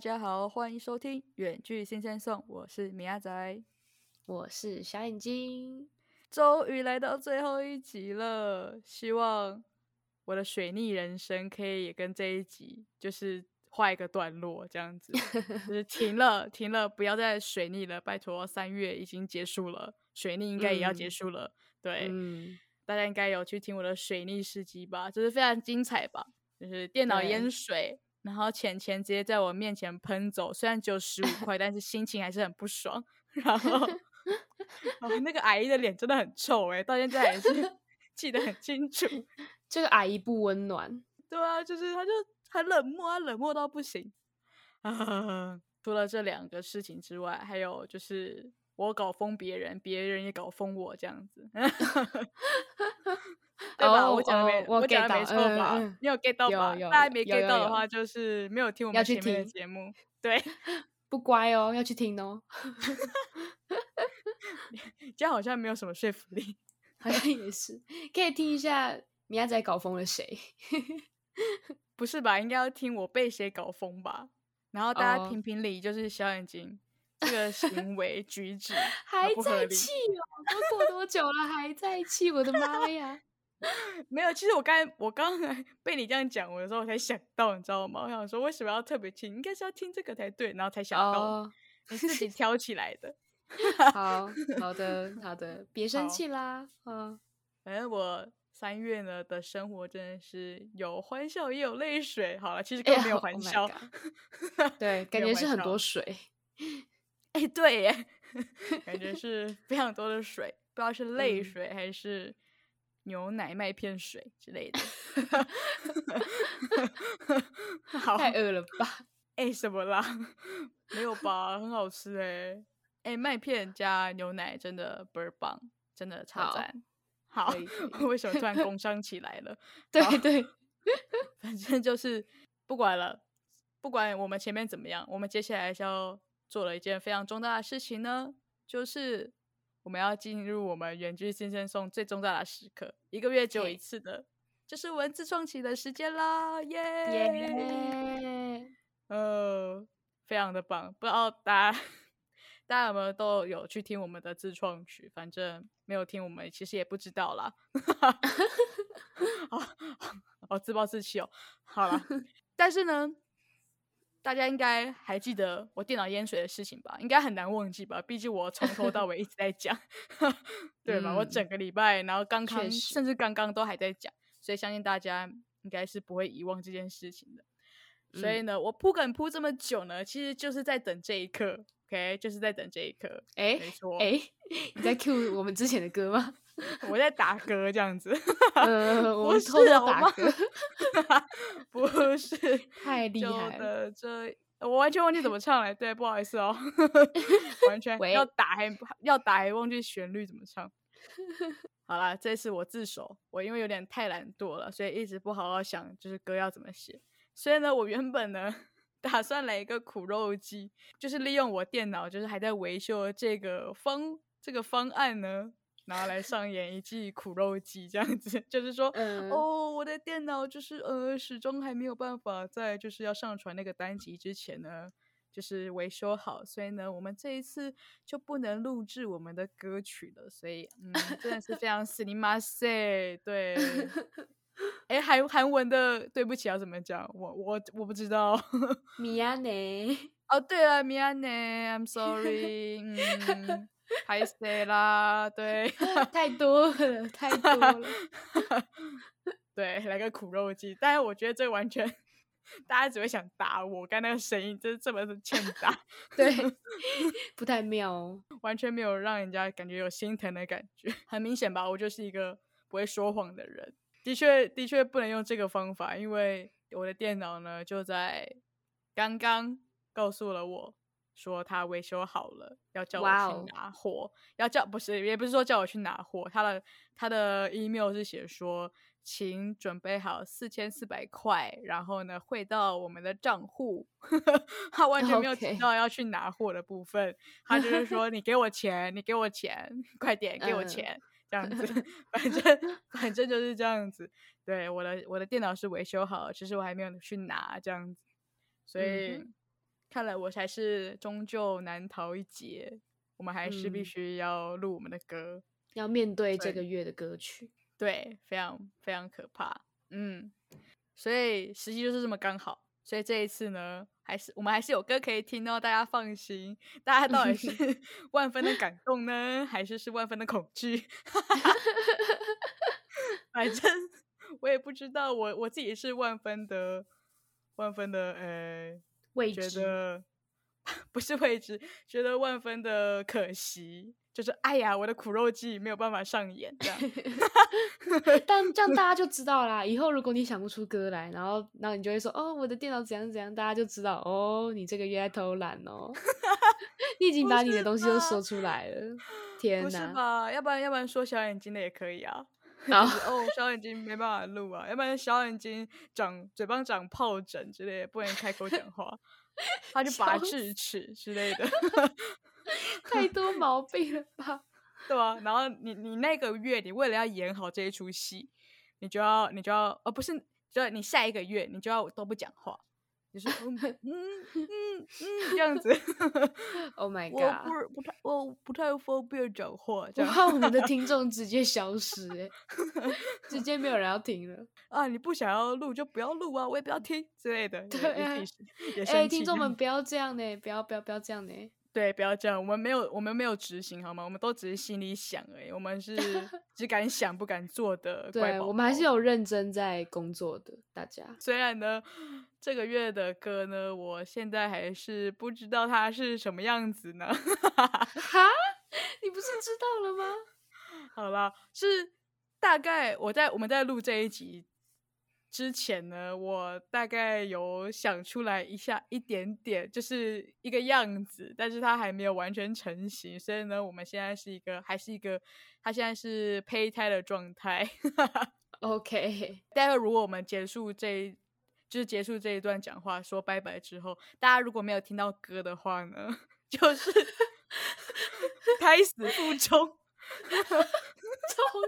大家好，欢迎收听《远距新鲜送》，我是米亚仔，我是小眼睛。终于来到最后一集了，希望我的水逆人生可以也跟这一集就是画一个段落，这样子 就是停了，停了，不要再水逆了，拜托，三月已经结束了，水逆应该也要结束了。对，大家应该有去听我的水逆事迹吧，就是非常精彩吧，就是电脑淹水。然后钱钱直接在我面前喷走，虽然只有十五 块，但是心情还是很不爽。然后，那个阿姨的脸真的很臭哎，到现在还是 记得很清楚。这个阿姨不温暖。对啊，就是她就很冷漠啊，冷漠到不行。啊，除了这两个事情之外，还有就是我搞疯别人，别人也搞疯我这样子。对吧？我讲的没，我讲的没错吧？你有 get 到吧？大家没 get 到的话，就是没有听我们前面的节目。对，不乖哦，要去听哦。这样好像没有什么说服力，好像也是。可以听一下米亚仔搞疯了谁？不是吧？应该要听我被谁搞疯吧？然后大家评评理，就是小眼睛这个行为举止还在气哦？都过多久了还在气？我的妈呀！没有，其实我刚才我刚才被你这样讲，我的时候我才想到，你知道吗？我想说为什么要特别听，应该是要听这个才对，然后才想到你自己 挑起来的。好好的好的，别生气啦。嗯，反正我三月呢的生活真的是有欢笑也有泪水。好了，其实根本没有欢笑，对，感觉是很多水。哎，对耶，感觉是非常多的水，不知道是泪水还是。牛奶麦片水之类的，好太饿了吧？哎，什么啦？没有吧？很好吃哎！哎，麦片加牛奶真的倍儿棒，真的超赞。好，为什么突然工商起来了？对对，反正就是不管了，不管我们前面怎么样，我们接下来是要做了一件非常重大的事情呢，就是。我们要进入我们远距新生送最重大的时刻，一个月只有一次的，就是文字创起的时间啦！耶！呃，非常的棒，不知道大家大家有没有都有去听我们的自创曲？反正没有听，我们其实也不知道啦。好，好自暴自弃哦。好了，但是呢。大家应该还记得我电脑淹水的事情吧？应该很难忘记吧？毕竟我从头到尾一直在讲，对吧？我整个礼拜，然后刚刚甚至刚刚都还在讲，所以相信大家应该是不会遗忘这件事情的。所以呢，我铺梗铺这么久呢，其实就是在等这一刻，OK？就是在等这一刻。哎，没错。哎，你在 Q 我们之前的歌吗？我在打歌这样子，呃，我偷偷打歌，不是太厉害了。这我完全忘记怎么唱了，对，不好意思哦，完全要打还要打还忘记旋律怎么唱。好了，这次我自首，我因为有点太懒惰了，所以一直不好好想就是歌要怎么写。所以呢，我原本呢打算来一个苦肉计，就是利用我电脑就是还在维修这个方这个方案呢。拿来上演一记苦肉计，这样子。就是说，哦，我的电脑就是呃，始终还没有办法在就是要上传那个单集之前呢，就是维修好，所以呢，我们这一次就不能录制我们的歌曲了，所以嗯，真的是 非常死你妈塞，对，哎，韩韩文的对不起要怎么讲？我我我不知道，米亚内，哦，对了，米亚内，I'm sorry，嗯。太谁啦？对，太多了，太多了。对，来个苦肉计。但是我觉得这完全，大家只会想打我。刚那个声音就是这么的欠打，对，不太妙，完全没有让人家感觉有心疼的感觉。很明显吧，我就是一个不会说谎的人。的确，的确不能用这个方法，因为我的电脑呢，就在刚刚告诉了我。说他维修好了，要叫我去拿货。要叫不是，也不是说叫我去拿货。他的他的 email 是写说，请准备好四千四百块，然后呢汇到我们的账户。他完全没有提到要去拿货的部分。他就是说，你给我钱，你给我钱，快点给我钱，这样子。反正反正就是这样子。对，我的我的电脑是维修好，其实我还没有去拿这样子，所以。看来我才是终究难逃一劫，我们还是必须要录我们的歌，要面对这个月的歌曲，对，非常非常可怕，嗯，所以实际就是这么刚好，所以这一次呢，还是我们还是有歌可以听哦，大家放心，大家到底是 万分的感动呢，还是是万分的恐惧？反正我也不知道，我我自己是万分的万分的呃。觉得 不是未知，觉得万分的可惜，就是哎呀，我的苦肉计没有办法上演这样。但这样大家就知道啦。以后如果你想不出歌来，然后然后你就会说哦，我的电脑怎样怎样，大家就知道哦，你这个月在偷懒哦。你已经把你的东西都说出来了。天哪！不是吧？要不然要不然说小眼睛的也可以啊。哦，小眼睛没办法录啊，要不然小眼睛长嘴巴长疱疹之类的，不能开口讲话，他就拔智齿之类的，太多毛病了吧？对啊，然后你你那个月，你为了要演好这一出戏，你就要你就要，呃，不是，就你下一个月你就要都不讲话。你说嗯 嗯嗯这样子，Oh my god！我不不太我不太方便讲话，我怕我们的听众直接消失，哎，直接没有人要听了啊！你不想要录就不要录啊，我也不要听之类的。对啊，哎，听众们不要这样呢，不要不要不要这样呢。对，不要这样，我们没有我们没有执行好吗？我们都只是心里想而已，我们是 只敢想不敢做的。对，我们还是有认真在工作的，大家。虽然呢。这个月的歌呢，我现在还是不知道它是什么样子呢。哈，你不是知道了吗？好了，是大概我在我们在录这一集之前呢，我大概有想出来一下一点点，就是一个样子，但是它还没有完全成型，所以呢，我们现在是一个还是一个，它现在是胚胎的状态。OK，待会如果我们结束这。就是结束这一段讲话说拜拜之后，大家如果没有听到歌的话呢，就是 胎死腹中，超好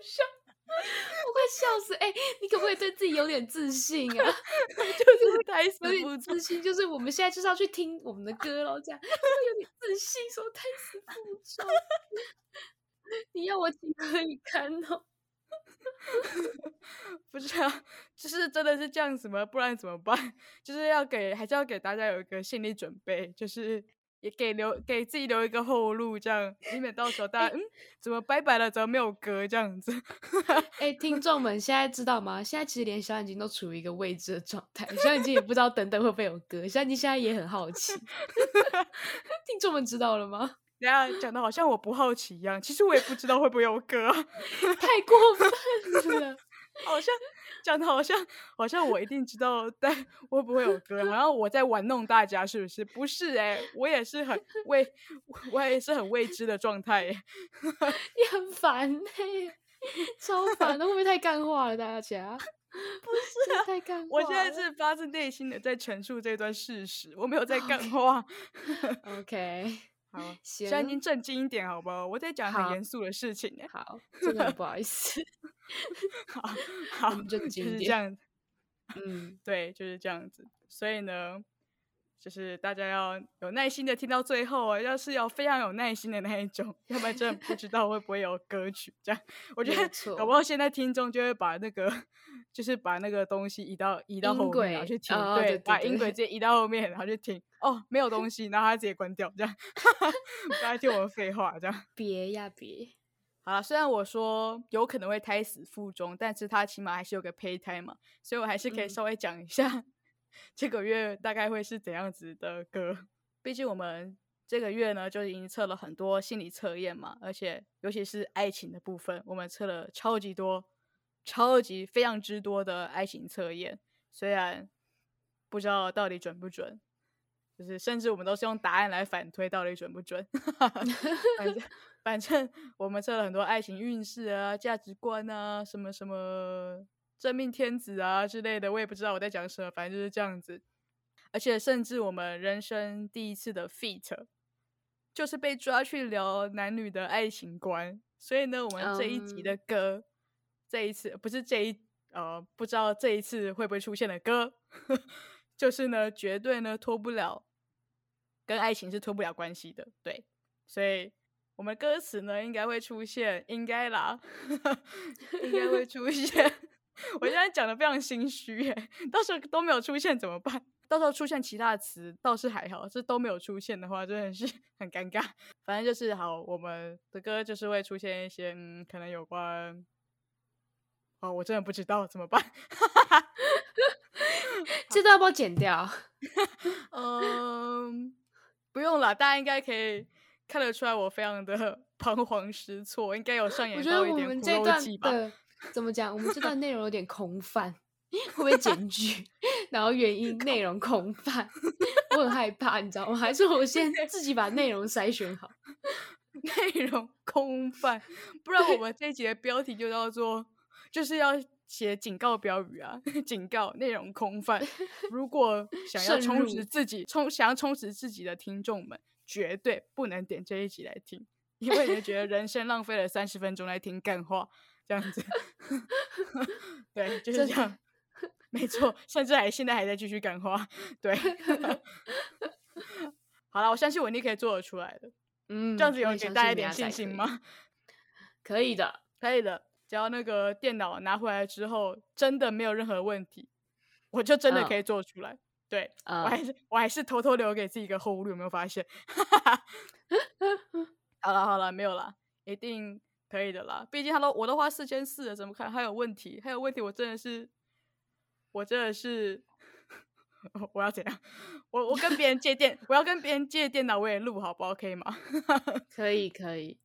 笑，我快笑死！哎，你可不可以对自己有点自信啊？就是胎死腹中，自信就是我们现在就是要去听我们的歌喽，这样有点自信，说胎死腹中，你要我情何以堪哦？不是啊，就是真的是这样子吗？不然怎么办？就是要给，还是要给大家有一个心理准备，就是也给留给自己留一个后路，这样以免到时候大家嗯，怎么拜拜了，怎么没有歌这样子？哎，听众们现在知道吗？现在其实连小眼睛都处于一个未知的状态，小眼睛也不知道等等会不会有歌，小眼睛现在也很好奇。听众们知道了吗？等下讲的好像我不好奇一样，其实我也不知道会不会有歌，太过分了，好像讲的好像好像我一定知道，但会不会有歌？好像我在玩弄大家，是不是？不是哎，我也是很 未，我也是很未知的状态。你很烦哎，超烦的，会不会太干话了？大家 不是太干，我现在是发自内心的在陈述这段事实，我没有在干话。OK。好，现在已经正经一点，好不好？我在讲很严肃的事情呢。好，真的不好意思。好 好，就是这样。嗯，对，就是这样子。所以呢，就是大家要有耐心的听到最后啊，要是要非常有耐心的那一种，要不然真的不知道会不会有歌曲。这样，我觉得搞不好现在听众就会把那个。就是把那个东西移到移到后面，然后去听，对，把音轨直接移到后面，然后去听。哦，没有东西，然后他直接关掉，这样，不要听我们废话，这样。别呀别。好了，虽然我说有可能会胎死腹中，但是他起码还是有个胚胎嘛，所以我还是可以稍微讲一下这个月大概会是怎样子的歌。毕竟我们这个月呢，就已经测了很多心理测验嘛，而且尤其是爱情的部分，我们测了超级多。超级非常之多的爱情测验，虽然不知道到底准不准，就是甚至我们都是用答案来反推到底准不准。反正 反正我们测了很多爱情运势啊、价值观啊、什么什么真命天子啊之类的，我也不知道我在讲什么，反正就是这样子。而且甚至我们人生第一次的 feat，就是被抓去聊男女的爱情观，所以呢，我们这一集的歌。这一次不是这一呃，不知道这一次会不会出现的歌，就是呢，绝对呢脱不了跟爱情是脱不了关系的。对，所以我们歌词呢应该会出现，应该啦，应该会出现。我现在讲的非常心虚耶，到时候都没有出现怎么办？到时候出现其他的词倒是还好，这都没有出现的话，真的是很尴尬。反正就是好，我们的歌就是会出现一些嗯，可能有关……哦，我真的不知道怎么办。这段要不要剪掉？嗯，不用了，大家应该可以看得出来，我非常的 彷徨失措，应该有上演到一点苦肉计吧？怎么讲？我们这段内容有点空泛。会不会检举？然后原因内容空泛，我很害怕，你知道吗？还是我先自己把内容筛选好。内容空泛，不然我们这一集的标题就叫做就是要写警告标语啊！警告内容空泛，如果想要充实自己，充想要充实自己的听众们，绝对不能点这一集来听，因为你觉得人生浪费了三十分钟来听干话，这样子。对，就是这样。没错，甚至还现在还在继续干话。对，好了，我相信文丽可以做得出来的。嗯，这样子有给大家一点信心吗？可以的，可以的。只要那个电脑拿回来之后，真的没有任何问题，我就真的可以做出来。对，我还是我还是偷偷留给自己一个后路，有没有发现？好了好了，没有了，一定可以的啦。毕竟他都我都花四千四了，怎么看还有问题？还有问题，我真的是。我真的是，我要怎样？我我跟别人借电，我要跟别人借电脑，我也录好不好？可以吗？可以可以，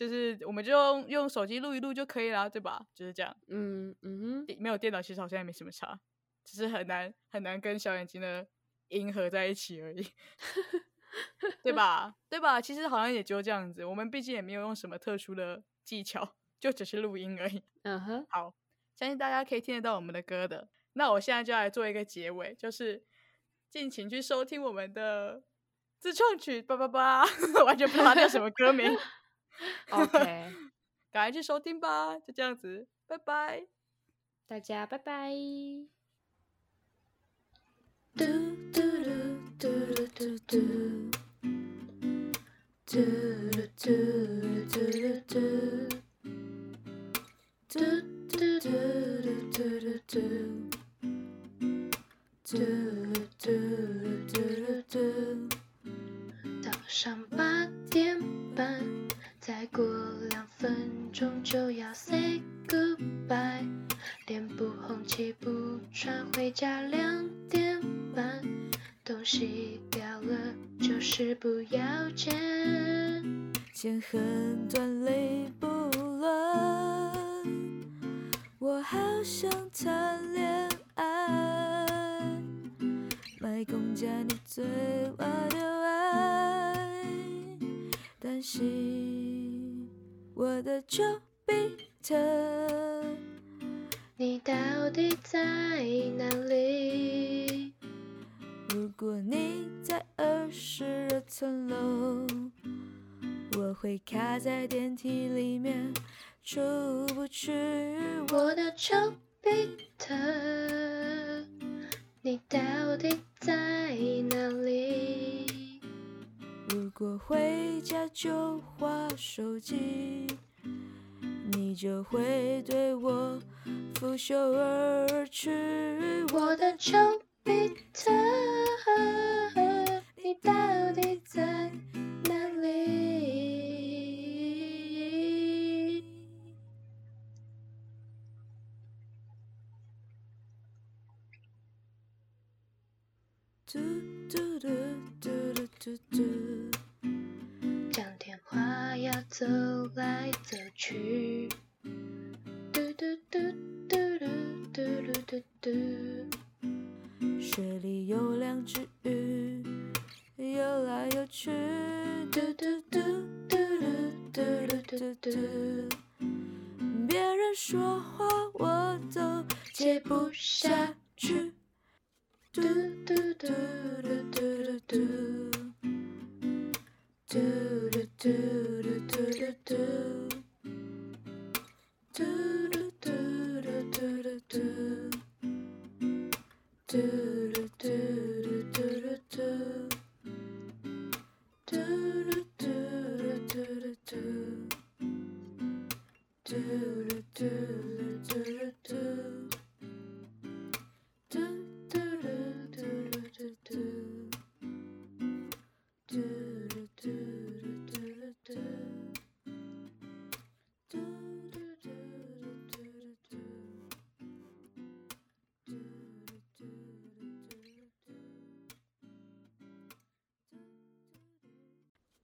就是我们就用用手机录一录就可以了，对吧？就是这样。嗯嗯，没有电脑其实好像也没什么差，只是很难很难跟小眼睛的音合在一起而已，对吧？对吧？其实好像也就这样子，我们毕竟也没有用什么特殊的技巧，就只是录音而已。嗯哼，好，相信大家可以听得到我们的歌的。那我现在就来做一个结尾，就是敬请去收听我们的自创曲，叭叭叭，完全不知道它叫什么歌名。OK，赶快去收听吧，就这样子，拜拜，大家拜拜。嘟嘟嘟嘟嘟，早上八点半，再过两分钟就要 say goodbye。脸不红气不喘，回家两点半，东西掉了就是不要捡。剪很短泪不乱，我好想谈恋爱。卖公家你最我的爱，担心我的丘比特，你到底在哪里？如果你在二十二层楼，我会卡在电梯里面出不去。我的丘比特。你到底在哪里？如果回家就划手机，你就会对我拂袖而去。我的丘比特，你到底在哪里？嘟嘟嘟嘟嘟嘟嘟，走来走去。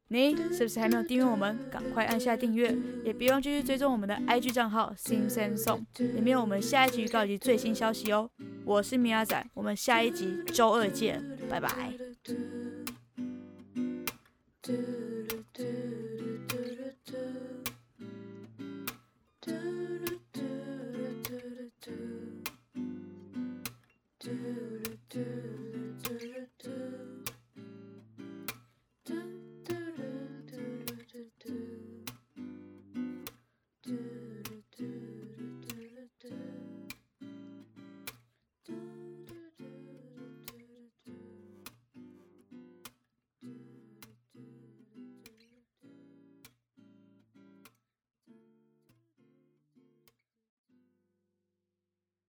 你是不是还没有订阅我们？赶快按下订阅，也别忘继续追踪我们的 IG 账号 Sim Sam Song，里面有我们下一集预告及最新消息哦。我是米阿仔，我们下一集周二见，拜拜。